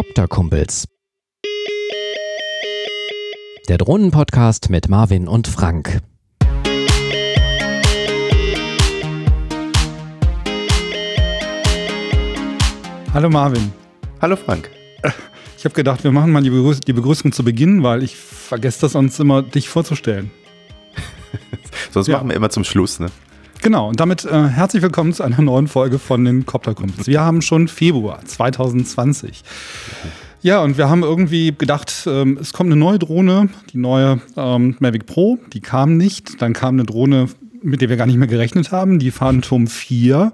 Copter-Kumpels. Der Drohnenpodcast mit Marvin und Frank. Hallo Marvin. Hallo Frank. Ich habe gedacht, wir machen mal die, Begrüß die, Begrüßung zu Beginn, weil ich vergesse das sonst immer, dich vorzustellen. Sonst ja. machen wir immer zum Schluss, ne? Genau, und damit äh, herzlich willkommen zu einer neuen Folge von den Copterkumpels. Wir haben schon Februar 2020. Ja, und wir haben irgendwie gedacht, ähm, es kommt eine neue Drohne, die neue ähm, Mavic Pro. Die kam nicht. Dann kam eine Drohne, mit der wir gar nicht mehr gerechnet haben, die Phantom 4.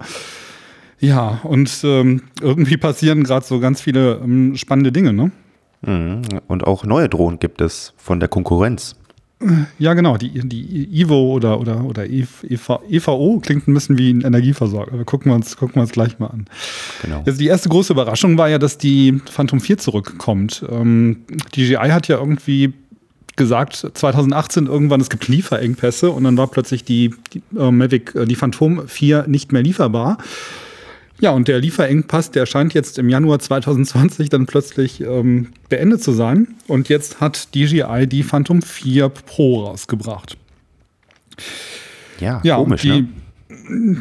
Ja, und ähm, irgendwie passieren gerade so ganz viele ähm, spannende Dinge, ne? Mhm. Und auch neue Drohnen gibt es von der Konkurrenz. Ja, genau. Die, die Ivo oder, oder, oder EV, EVO klingt ein bisschen wie ein Energieversorger. Gucken wir uns, gucken wir uns gleich mal an. Genau. Also die erste große Überraschung war ja, dass die Phantom 4 zurückkommt. Ähm, DJI hat ja irgendwie gesagt, 2018 irgendwann, es gibt Lieferengpässe und dann war plötzlich die, die äh, Mavic, äh, die Phantom 4 nicht mehr lieferbar. Ja, und der Lieferengpass, der scheint jetzt im Januar 2020 dann plötzlich ähm, beendet zu sein. Und jetzt hat DJI die Phantom 4 Pro rausgebracht. Ja, ja komisch, die, ne?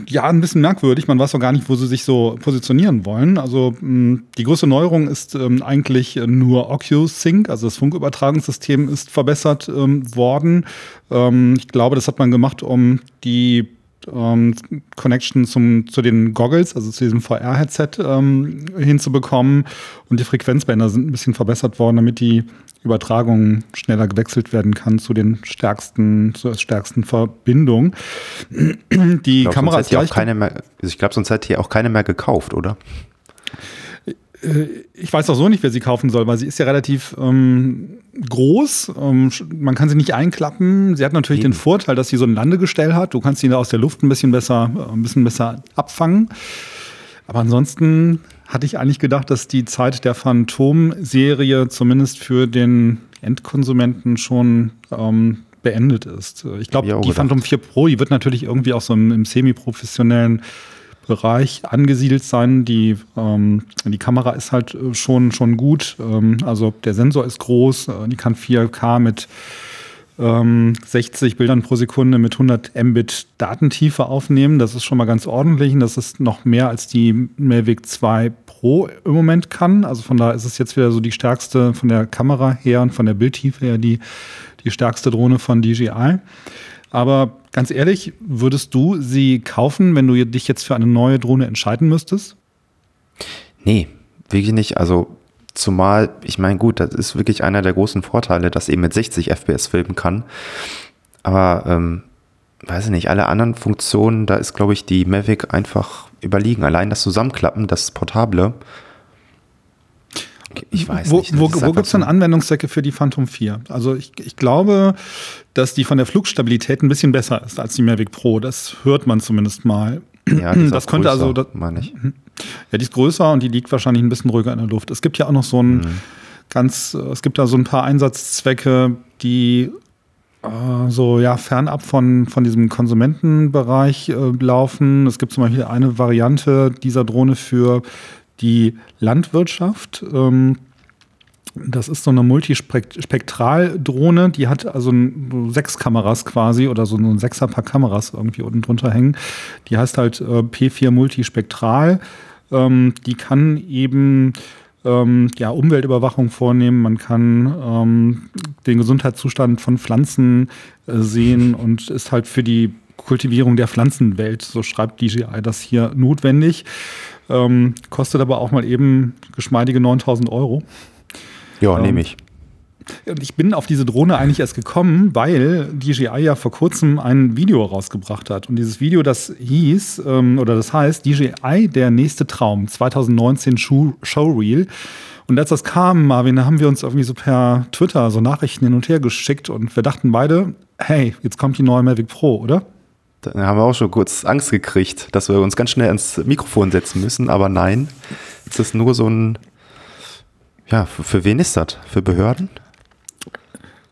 Ja, ein bisschen merkwürdig. Man weiß auch gar nicht, wo sie sich so positionieren wollen. Also mh, die größte Neuerung ist ähm, eigentlich nur OcuSync, also das Funkübertragungssystem ist verbessert ähm, worden. Ähm, ich glaube, das hat man gemacht, um die ähm, Connection zum, zu den Goggles, also zu diesem VR-Headset ähm, hinzubekommen. Und die Frequenzbänder sind ein bisschen verbessert worden, damit die Übertragung schneller gewechselt werden kann zu den stärksten, zur stärksten Verbindung. Die glaub, Kamera ist gleich. Keine mehr, ich glaube, sonst hätte hier auch keine mehr gekauft, oder? Äh, ich weiß auch so nicht, wer sie kaufen soll, weil sie ist ja relativ ähm, groß. Ähm, man kann sie nicht einklappen. Sie hat natürlich Eben. den Vorteil, dass sie so ein Landegestell hat. Du kannst sie aus der Luft ein bisschen besser, äh, ein bisschen besser abfangen. Aber ansonsten hatte ich eigentlich gedacht, dass die Zeit der Phantom-Serie zumindest für den Endkonsumenten schon ähm, beendet ist. Ich glaube, die gedacht. Phantom 4 Pro, die wird natürlich irgendwie auch so im, im semi-professionellen Bereich angesiedelt sein. Die, ähm, die Kamera ist halt äh, schon, schon gut. Ähm, also der Sensor ist groß, äh, die kann 4K mit ähm, 60 Bildern pro Sekunde mit 100 Mbit Datentiefe aufnehmen. Das ist schon mal ganz ordentlich und das ist noch mehr als die Mavic 2 Pro im Moment kann. Also von daher ist es jetzt wieder so die stärkste von der Kamera her und von der Bildtiefe her die, die stärkste Drohne von DJI. Aber ganz ehrlich, würdest du sie kaufen, wenn du dich jetzt für eine neue Drohne entscheiden müsstest? Nee, wirklich nicht. Also zumal, ich meine, gut, das ist wirklich einer der großen Vorteile, dass eben mit 60 FPS filmen kann. Aber ähm, weiß ich nicht, alle anderen Funktionen, da ist, glaube ich, die Mavic einfach überliegen. Allein das Zusammenklappen, das Portable, ich weiß wo, nicht. Wo, wo gibt es denn Anwendungszwecke für die Phantom 4? Also ich, ich glaube, dass die von der Flugstabilität ein bisschen besser ist als die Mavic Pro. Das hört man zumindest mal. Ja, die das könnte größer, also, das, meine ich. Mhm. Ja, die ist größer und die liegt wahrscheinlich ein bisschen ruhiger in der Luft. Es gibt ja auch noch so ein mhm. ganz, es gibt da so ein paar Einsatzzwecke, die äh, so ja fernab von, von diesem Konsumentenbereich äh, laufen. Es gibt zum Beispiel eine Variante dieser Drohne für die Landwirtschaft. Ähm, das ist so eine Multispektraldrohne, die hat also sechs Kameras quasi oder so ein Sechserpaar Kameras irgendwie unten drunter hängen. Die heißt halt äh, P4 Multispektral. Ähm, die kann eben ähm, ja, Umweltüberwachung vornehmen, man kann ähm, den Gesundheitszustand von Pflanzen äh, sehen und ist halt für die Kultivierung der Pflanzenwelt, so schreibt DJI das hier notwendig. Ähm, kostet aber auch mal eben geschmeidige 9000 Euro. Ja, ähm, nehme ich. Und ich bin auf diese Drohne eigentlich erst gekommen, weil DJI ja vor kurzem ein Video rausgebracht hat. Und dieses Video, das hieß, ähm, oder das heißt, DJI, der nächste Traum, 2019 Show Showreel. Und als das kam, Marvin, da haben wir uns irgendwie so per Twitter so Nachrichten hin und her geschickt und wir dachten beide, hey, jetzt kommt die neue Mavic Pro, oder? Da haben wir auch schon kurz Angst gekriegt, dass wir uns ganz schnell ans Mikrofon setzen müssen, aber nein, es ist nur so ein, ja, für, für wen ist das? Für Behörden?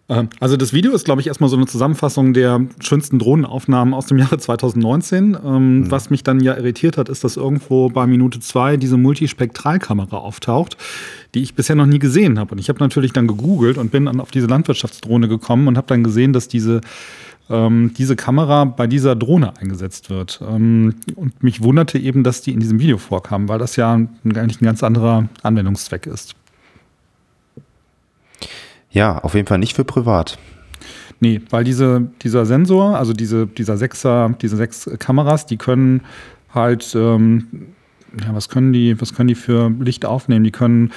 Ähm, also das Video ist, glaube ich, erstmal so eine Zusammenfassung der schönsten Drohnenaufnahmen aus dem Jahre 2019. Ähm, mhm. Was mich dann ja irritiert hat, ist, dass irgendwo bei Minute zwei diese Multispektralkamera auftaucht, die ich bisher noch nie gesehen habe. Und ich habe natürlich dann gegoogelt und bin dann auf diese Landwirtschaftsdrohne gekommen und habe dann gesehen, dass diese ähm, diese Kamera bei dieser Drohne eingesetzt wird. Ähm, und mich wunderte eben, dass die in diesem Video vorkam, weil das ja eigentlich ein ganz anderer Anwendungszweck ist. Ja, auf jeden Fall nicht für privat. Nee, weil diese, dieser Sensor, also diese, dieser Sechser, diese sechs Kameras, die können halt, ähm, ja, was können die, was können die für Licht aufnehmen? Die können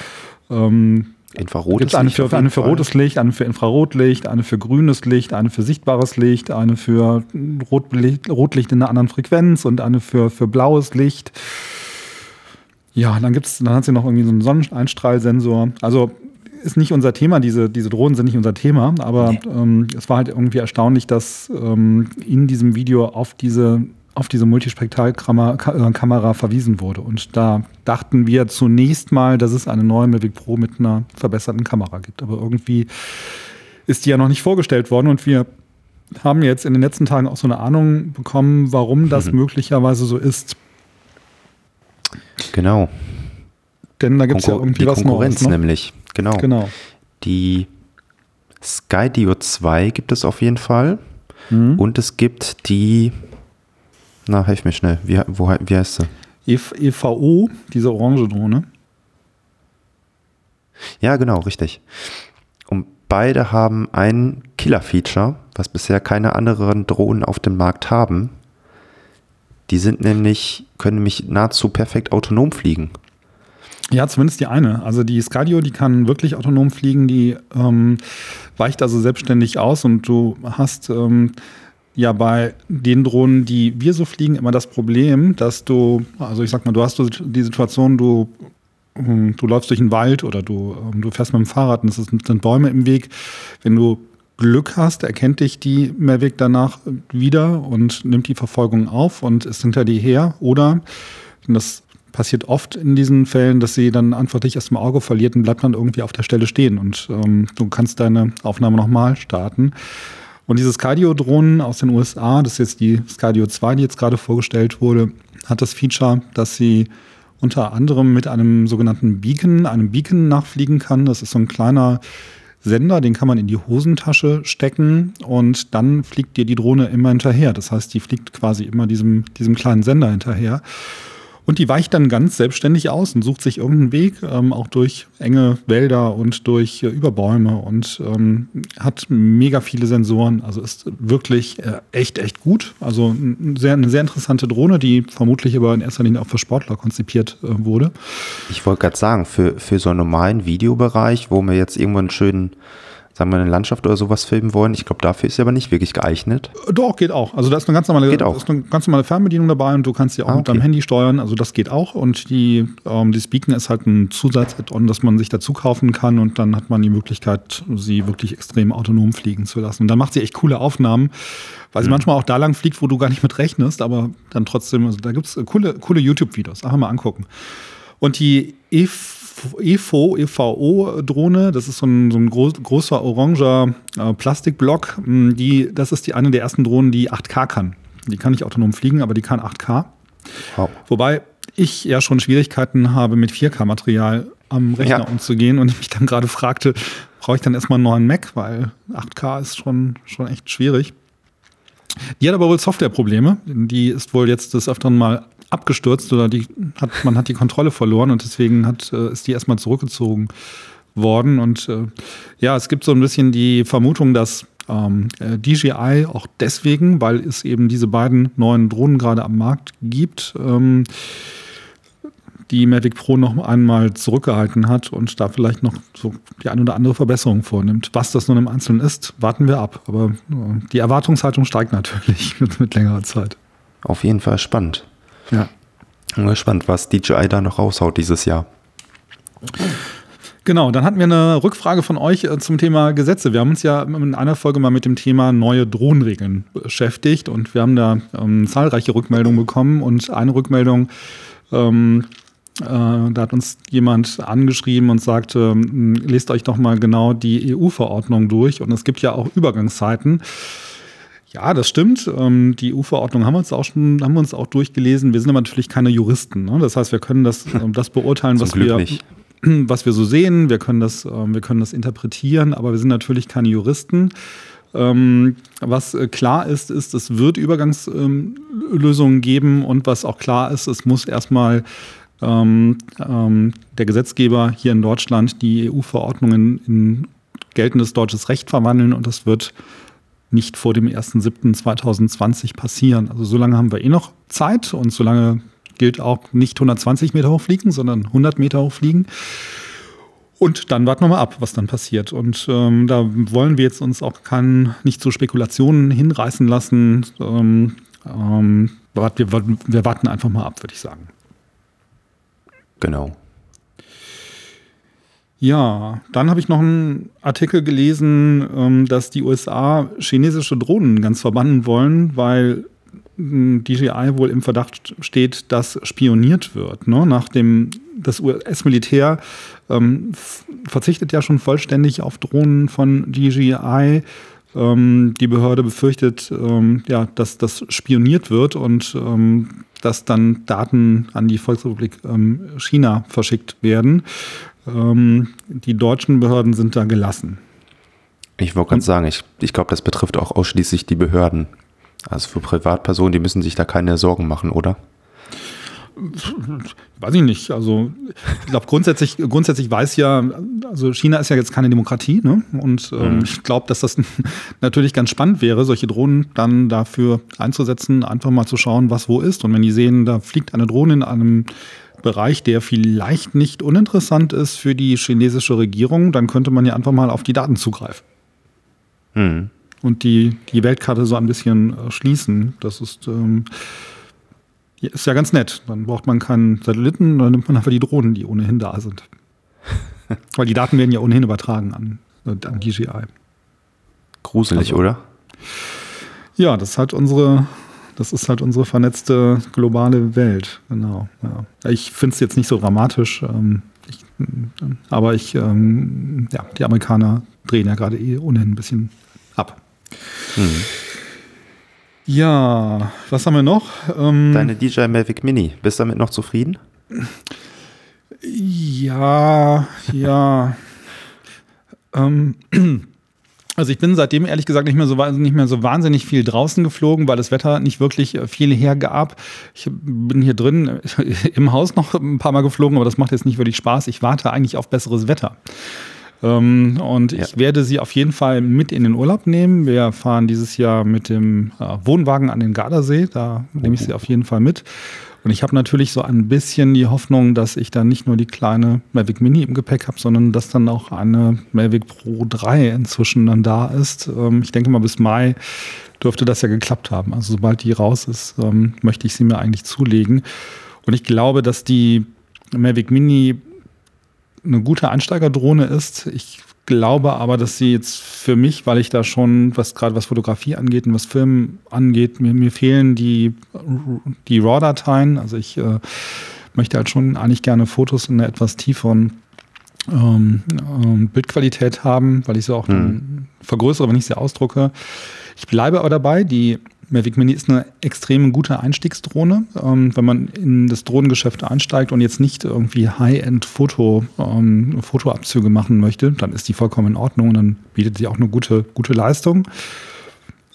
ähm, Infrarotes eine Licht. Für, eine für rotes Licht, eine für Infrarotlicht, eine für grünes Licht, eine für sichtbares Licht, eine für Rotlicht, Rotlicht in einer anderen Frequenz und eine für, für blaues Licht. Ja, dann gibt's, dann hat sie noch irgendwie so einen Sonneneinstrahlsensor. Also ist nicht unser Thema, diese, diese Drohnen sind nicht unser Thema, aber nee. ähm, es war halt irgendwie erstaunlich, dass ähm, in diesem Video auf diese, auf diese Multispektralkamera verwiesen wurde. Und da dachten wir zunächst mal, dass es eine neue Mavic Pro mit einer verbesserten Kamera gibt. Aber irgendwie ist die ja noch nicht vorgestellt worden und wir haben jetzt in den letzten Tagen auch so eine Ahnung bekommen, warum das mhm. möglicherweise so ist. Genau. Denn da gibt es ja irgendwie die was Konkurrenz Neues, ne? nämlich. Genau. Genau. Die Skydio 2 gibt es auf jeden Fall. Mhm. Und es gibt die, na, helf mir schnell, wie, wo, wie heißt sie? EVO, diese orange Drohne. Ja, genau, richtig. Und beide haben ein Killer-Feature, was bisher keine anderen Drohnen auf dem Markt haben. Die sind nämlich, können nämlich nahezu perfekt autonom fliegen. Ja, zumindest die eine. Also die Scadio, die kann wirklich autonom fliegen, die ähm, weicht also selbstständig aus und du hast ähm, ja bei den Drohnen, die wir so fliegen, immer das Problem, dass du, also ich sag mal, du hast die Situation, du ähm, du läufst durch den Wald oder du, ähm, du fährst mit dem Fahrrad und es sind Bäume im Weg. Wenn du Glück hast, erkennt dich die Mavic danach wieder und nimmt die Verfolgung auf und ist hinter dir her. Oder, das passiert oft in diesen Fällen, dass sie dann einfach dich aus dem Auge verliert und bleibt dann irgendwie auf der Stelle stehen und ähm, du kannst deine Aufnahme nochmal starten. Und diese Skydio-Drohnen aus den USA, das ist jetzt die Skydio 2, die jetzt gerade vorgestellt wurde, hat das Feature, dass sie unter anderem mit einem sogenannten Beacon, einem Beacon nachfliegen kann. Das ist so ein kleiner Sender, den kann man in die Hosentasche stecken und dann fliegt dir die Drohne immer hinterher. Das heißt, die fliegt quasi immer diesem, diesem kleinen Sender hinterher. Und die weicht dann ganz selbstständig aus und sucht sich irgendeinen Weg, ähm, auch durch enge Wälder und durch äh, Überbäume und ähm, hat mega viele Sensoren. Also ist wirklich äh, echt, echt gut. Also ein sehr, eine sehr interessante Drohne, die vermutlich aber in erster Linie auch für Sportler konzipiert äh, wurde. Ich wollte gerade sagen, für, für so einen normalen Videobereich, wo wir jetzt irgendwo einen schönen sagen wir, eine Landschaft oder sowas filmen wollen. Ich glaube, dafür ist sie aber nicht wirklich geeignet. Doch, geht auch. Also da ist eine ganz normale. Ist eine ganz normale Fernbedienung dabei und du kannst sie auch ah, okay. mit deinem Handy steuern. Also das geht auch. Und die, ähm, die Speaken ist halt ein Zusatz-Add-on, das man sich dazu kaufen kann und dann hat man die Möglichkeit, sie wirklich extrem autonom fliegen zu lassen. Und dann macht sie echt coole Aufnahmen, weil sie mhm. manchmal auch da lang fliegt, wo du gar nicht mit rechnest, aber dann trotzdem, also da gibt es coole, coole YouTube-Videos. Einfach mal angucken. Und die EF EVO, EVO-Drohne, das ist so ein, so ein groß, großer oranger äh, Plastikblock. Mm, die, das ist die eine der ersten Drohnen, die 8K kann. Die kann nicht autonom fliegen, aber die kann 8K. Wow. Wobei ich ja schon Schwierigkeiten habe, mit 4K-Material am Rechner ja. umzugehen und ich mich dann gerade fragte, brauche ich dann erstmal einen neuen Mac, weil 8K ist schon, schon echt schwierig. Die hat aber wohl Softwareprobleme. Die ist wohl jetzt des Öfteren mal abgestürzt oder die hat, man hat die Kontrolle verloren und deswegen hat, äh, ist die erstmal zurückgezogen worden. Und äh, ja, es gibt so ein bisschen die Vermutung, dass ähm, äh, DJI auch deswegen, weil es eben diese beiden neuen Drohnen gerade am Markt gibt, ähm, die Mavic Pro noch einmal zurückgehalten hat und da vielleicht noch so die ein oder andere Verbesserung vornimmt. Was das nun im Einzelnen ist, warten wir ab. Aber äh, die Erwartungshaltung steigt natürlich mit, mit längerer Zeit. Auf jeden Fall spannend. Ja. Bin gespannt, was DJI da noch raushaut dieses Jahr. Genau, dann hatten wir eine Rückfrage von euch äh, zum Thema Gesetze. Wir haben uns ja in einer Folge mal mit dem Thema neue Drohnenregeln beschäftigt und wir haben da ähm, zahlreiche Rückmeldungen bekommen und eine Rückmeldung ähm, äh, da hat uns jemand angeschrieben und sagte, hm, lest euch doch mal genau die EU-Verordnung durch. Und es gibt ja auch Übergangszeiten. Ja, das stimmt. Ähm, die EU-Verordnung haben wir uns auch schon, haben wir uns auch durchgelesen. Wir sind aber natürlich keine Juristen. Ne? Das heißt, wir können das, ähm, das beurteilen, was wir, nicht. was wir so sehen. Wir können das, ähm, wir können das interpretieren, aber wir sind natürlich keine Juristen. was äh, klar ist, ist, es wird Übergangslösungen geben und was auch klar ist, es muss erstmal ähm, der Gesetzgeber hier in Deutschland die EU-Verordnungen in geltendes deutsches Recht verwandeln und das wird nicht vor dem 1.7.2020 passieren. Also so lange haben wir eh noch Zeit und so lange gilt auch nicht 120 Meter hochfliegen, sondern 100 Meter hochfliegen. Und dann warten wir mal ab, was dann passiert. Und ähm, da wollen wir jetzt uns auch kein, nicht zu Spekulationen hinreißen lassen. Ähm, ähm, wir, wir warten einfach mal ab, würde ich sagen. Genau. Ja, dann habe ich noch einen Artikel gelesen, ähm, dass die USA chinesische Drohnen ganz verbannen wollen, weil hm, DJI wohl im Verdacht steht, dass spioniert wird. Ne? Nachdem das US-Militär ähm, verzichtet ja schon vollständig auf Drohnen von DJI. Ähm, die Behörde befürchtet, dass das spioniert wird und dass dann Daten an die Volksrepublik China verschickt werden. Ähm, die deutschen Behörden sind da gelassen. Ich wollte gerade sagen, ich, ich glaube, das betrifft auch ausschließlich die Behörden. Also für Privatpersonen, die müssen sich da keine Sorgen machen, oder? Weiß ich nicht. Also ich glaube grundsätzlich, grundsätzlich weiß ja, also China ist ja jetzt keine Demokratie, ne? Und ähm, mhm. ich glaube, dass das natürlich ganz spannend wäre, solche Drohnen dann dafür einzusetzen, einfach mal zu schauen, was wo ist. Und wenn die sehen, da fliegt eine Drohne in einem Bereich, der vielleicht nicht uninteressant ist für die chinesische Regierung, dann könnte man ja einfach mal auf die Daten zugreifen. Mhm. Und die, die Weltkarte so ein bisschen äh, schließen. Das ist, ähm, ist ja ganz nett. Dann braucht man keinen Satelliten, dann nimmt man einfach die Drohnen, die ohnehin da sind. Weil die Daten werden ja ohnehin übertragen an, an DJI. Gruselig, also, oder? Ja, das ist halt unsere, das ist halt unsere vernetzte globale Welt. Genau. Ja. Ich finde es jetzt nicht so dramatisch, ähm, ich, aber ich, ähm, ja, die Amerikaner drehen ja gerade eh ohnehin ein bisschen ab. Mhm. Ja, was haben wir noch? Ähm, Deine DJI Mavic Mini, bist du damit noch zufrieden? Ja, ja. ähm, also ich bin seitdem ehrlich gesagt nicht mehr, so, nicht mehr so wahnsinnig viel draußen geflogen, weil das Wetter nicht wirklich äh, viel hergab. Ich bin hier drin im Haus noch ein paar Mal geflogen, aber das macht jetzt nicht wirklich Spaß. Ich warte eigentlich auf besseres Wetter. Ähm, und ja. ich werde sie auf jeden Fall mit in den Urlaub nehmen. Wir fahren dieses Jahr mit dem äh, Wohnwagen an den Gardasee. Da nehme ich sie auf jeden Fall mit. Und ich habe natürlich so ein bisschen die Hoffnung, dass ich dann nicht nur die kleine Mavic Mini im Gepäck habe, sondern dass dann auch eine Mavic Pro 3 inzwischen dann da ist. Ähm, ich denke mal, bis Mai dürfte das ja geklappt haben. Also sobald die raus ist, ähm, möchte ich sie mir eigentlich zulegen. Und ich glaube, dass die Mavic Mini eine gute Einsteigerdrohne ist. Ich glaube aber, dass sie jetzt für mich, weil ich da schon, was gerade was Fotografie angeht und was Film angeht, mir, mir fehlen die, die RAW-Dateien. Also ich äh, möchte halt schon eigentlich gerne Fotos in einer etwas tieferen ähm, ähm, Bildqualität haben, weil ich sie auch hm. vergrößere, wenn ich sie ausdrucke. Ich bleibe aber dabei, die Mavic Mini ist eine extrem gute Einstiegsdrohne. Ähm, wenn man in das Drohnengeschäft einsteigt und jetzt nicht irgendwie High-End-Foto, ähm, Fotoabzüge machen möchte, dann ist die vollkommen in Ordnung und dann bietet sie auch eine gute, gute Leistung.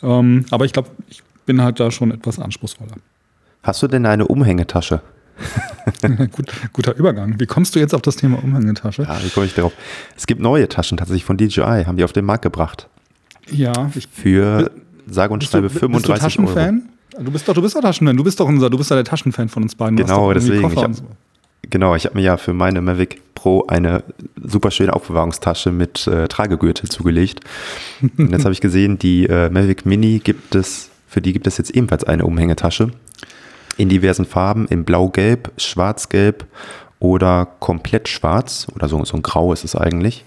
Ähm, aber ich glaube, ich bin halt da schon etwas anspruchsvoller. Hast du denn eine Umhängetasche? Gut, guter Übergang. Wie kommst du jetzt auf das Thema Umhängetasche? Ja, wie komme ich darauf? Es gibt neue Taschen tatsächlich von DJI, haben die auf den Markt gebracht. Ja, ich für sage und schreibe 35 bist du Taschenfan? Euro. Du bist doch, du bist doch Taschenfan. Du bist doch unser, du bist doch der Taschenfan von uns beiden. Genau, deswegen. Ich hab, genau, ich habe mir ja für meine Mavic Pro eine super schöne Aufbewahrungstasche mit äh, Tragegürtel zugelegt. und jetzt habe ich gesehen, die äh, Mavic Mini gibt es, für die gibt es jetzt ebenfalls eine Umhängetasche in diversen Farben, in blau-gelb, schwarz-gelb oder komplett schwarz oder so, so ein grau ist es eigentlich.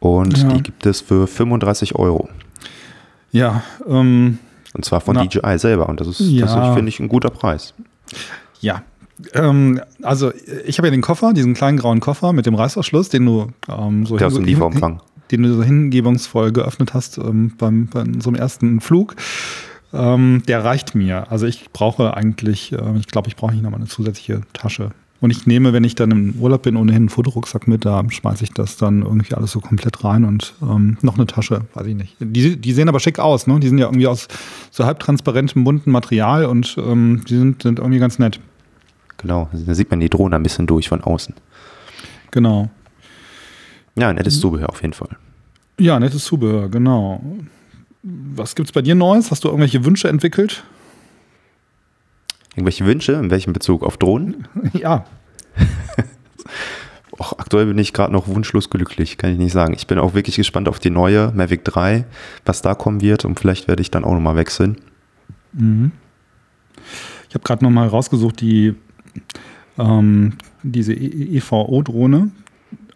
Und ja. die gibt es für 35 Euro. Ja. Ähm, und zwar von na, DJI selber. Und das ist, ja. das finde ich, ein guter Preis. Ja. Ähm, also ich habe ja den Koffer, diesen kleinen grauen Koffer mit dem Reißverschluss, den du ähm, so Der aus dem Lieferumfang. den du so hingebungsvoll geöffnet hast ähm, beim, bei so einem ersten Flug. Ähm, der reicht mir. Also ich brauche eigentlich, äh, ich glaube, ich brauche nicht nochmal eine zusätzliche Tasche. Und ich nehme, wenn ich dann im Urlaub bin, ohnehin einen Fotorucksack mit, da schmeiße ich das dann irgendwie alles so komplett rein und ähm, noch eine Tasche, weiß ich nicht. Die, die sehen aber schick aus, ne? Die sind ja irgendwie aus so halbtransparentem, bunten Material und ähm, die sind, sind irgendwie ganz nett. Genau, da sieht man die Drohne ein bisschen durch von außen. Genau. Ja, nettes Zubehör auf jeden Fall. Ja, nettes Zubehör, genau. Was gibt's bei dir Neues? Hast du irgendwelche Wünsche entwickelt? Irgendwelche Wünsche? In welchem Bezug? Auf Drohnen? ja. Och, aktuell bin ich gerade noch wunschlos glücklich, kann ich nicht sagen. Ich bin auch wirklich gespannt auf die neue Mavic 3, was da kommen wird und vielleicht werde ich dann auch nochmal wechseln. Mhm. Ich habe gerade nochmal rausgesucht, die ähm, diese EVO-Drohne,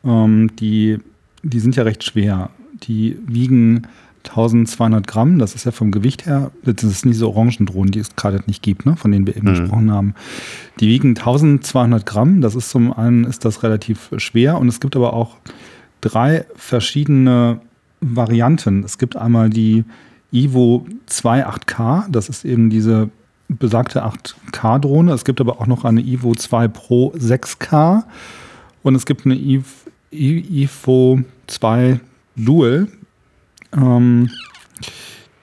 ähm, die, die sind ja recht schwer. Die wiegen 1200 Gramm, das ist ja vom Gewicht her, das ist diese Orangendrohnen, die es gerade nicht gibt, ne, von denen wir eben Mhm. gesprochen haben. Die wiegen 1200 Gramm, das ist zum einen ist das relativ schwer und es gibt aber auch drei verschiedene Varianten. Es gibt einmal die Ivo 28K, das ist eben diese besagte 8K-Drohne. Es gibt aber auch noch eine Ivo 2 Pro 6K und es gibt eine Ivo 2 Dual. Ähm,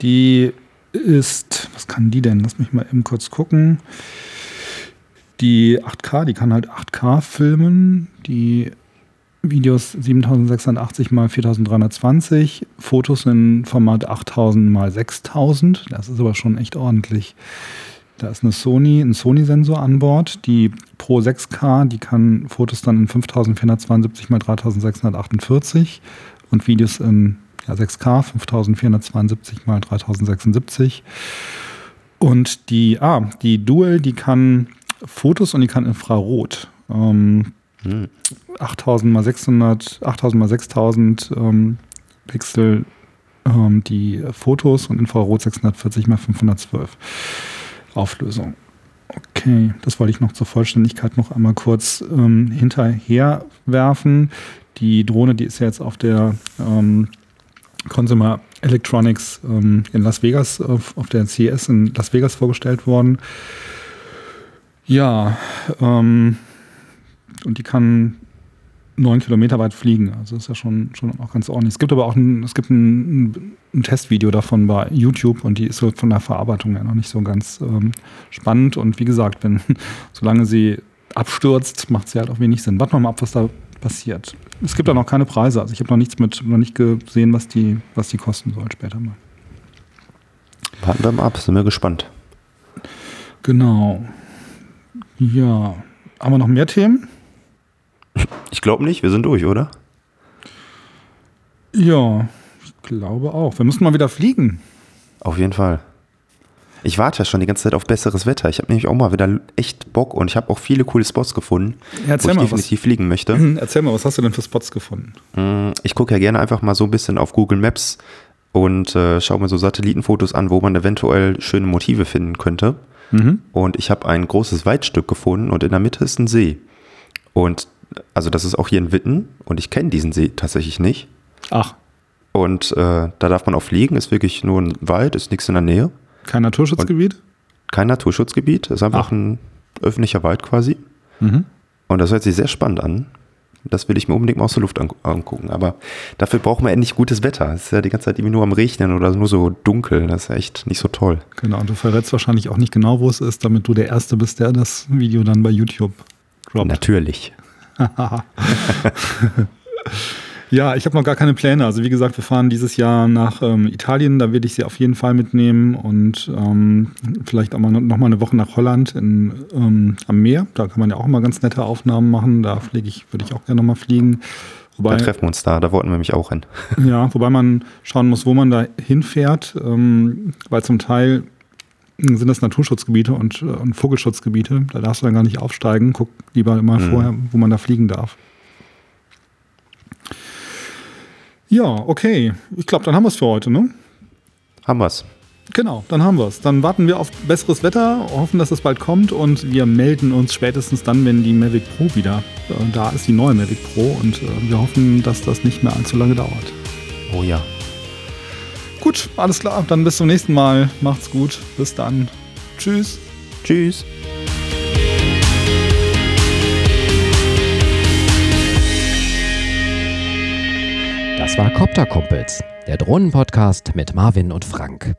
die ist, was kann die denn? Lass mich mal eben kurz gucken. Die 8K, die kann halt 8K filmen. Die Videos 7680 mal 4320, Fotos in Format 8000 mal 6000. Das ist aber schon echt ordentlich. Da ist eine Sony, ein Sony-Sensor an Bord. Die Pro 6K, die kann Fotos dann in 5472 mal 3648 und Videos in ja, 6K, 5472 mal 3076. Und die, ah, die Dual, die kann Fotos und die kann Infrarot. Ähm, Hm. 8000 mal 600, 8000 mal 6000 ähm, Pixel ähm, die Fotos und Infrarot 640 mal 512 Auflösung. Okay, das wollte ich noch zur Vollständigkeit noch einmal kurz ähm, hinterher werfen. Die Drohne, die ist ja jetzt auf der ähm, Consumer Electronics ähm, in Las Vegas, auf, auf der CES in Las Vegas vorgestellt worden. Ja, ähm, und die kann neun Kilometer weit fliegen. Also ist ja schon, schon auch ganz ordentlich. Es gibt aber auch ein, es gibt ein, ein Testvideo davon bei YouTube und die ist so von der Verarbeitung her noch nicht so ganz ähm, spannend. Und wie gesagt, wenn, solange sie abstürzt, macht sie halt auch wenig Sinn. Warten wir mal ab, was da passiert. Es gibt da noch keine Preise. Also ich habe noch nichts mit, noch nicht gesehen, was die, was die kosten soll später mal. Warten wir mal ab, sind wir gespannt. Genau. Ja. Haben wir noch mehr Themen? Ich glaube nicht, wir sind durch, oder? Ja, ich glaube auch. Wir müssen mal wieder fliegen. Auf jeden Fall. Ich warte ja schon die ganze Zeit auf besseres Wetter. Ich habe nämlich auch mal wieder echt Bock und ich habe auch viele coole Spots gefunden, Ja, wo ich mal was. definitiv fliegen möchte. Erzähl mal, was hast du denn für Spots gefunden? Mm, Ich gucke ja gerne einfach mal so ein bisschen auf Google Maps und äh, schaue mir so Satellitenfotos an, wo man eventuell schöne Motive finden könnte. Mhm. Und ich habe ein großes Waldstück gefunden und in der Mitte ist ein See. Und also das ist auch hier in Witten und ich kenne diesen See tatsächlich nicht. Ach, Und äh, da darf man auch fliegen, ist wirklich nur ein Wald, ist nichts in der Nähe. Kein Naturschutzgebiet? Kein Naturschutzgebiet, ist einfach Ach. ein öffentlicher Wald quasi. Mhm. Und das hört sich sehr spannend an. Das will ich mir unbedingt mal aus der Luft angu- angucken. Aber dafür brauchen wir endlich gutes Wetter. Es ist ja die ganze Zeit irgendwie nur am Regnen oder nur so dunkel. Das ist ja echt nicht so toll. Genau, und du verrätst wahrscheinlich auch nicht genau, wo es ist, damit du der Erste bist, der das Video dann bei YouTube droppt. Natürlich. Ja, ich habe noch gar keine Pläne. Also wie gesagt, wir fahren dieses Jahr nach ähm, Italien. Da werde ich sie auf jeden Fall mitnehmen und ähm, vielleicht auch mal noch mal eine Woche nach Holland in, ähm, am Meer. Da kann man ja auch immer ganz nette Aufnahmen machen. Da fliege ich, würde ich auch gerne noch mal fliegen. Wobei, Da treffen wir uns da. Da wollten wir mich auch hin. ja, wobei man schauen muss, wo man da hinfährt, ähm, weil zum Teil sind das Naturschutzgebiete und, äh, und Vogelschutzgebiete. Da darfst du dann gar nicht aufsteigen. Guck lieber immer Mhm. vorher, wo man da fliegen darf. Ja, okay. Ich glaube, dann haben wir es für heute, ne? Haben wir's. Genau, dann haben wir es. Dann warten wir auf besseres Wetter, hoffen, dass es bald kommt und wir melden uns spätestens dann, wenn die Mavic Pro wieder äh, da ist, die neue Mavic Pro und äh, wir hoffen, dass das nicht mehr allzu lange dauert. Oh ja. Gut, alles klar. Dann bis zum nächsten Mal. Macht's gut. Bis dann. Tschüss. Tschüss. Das war Copter Kumpels, der Drohnenpodcast mit Marvin und Frank.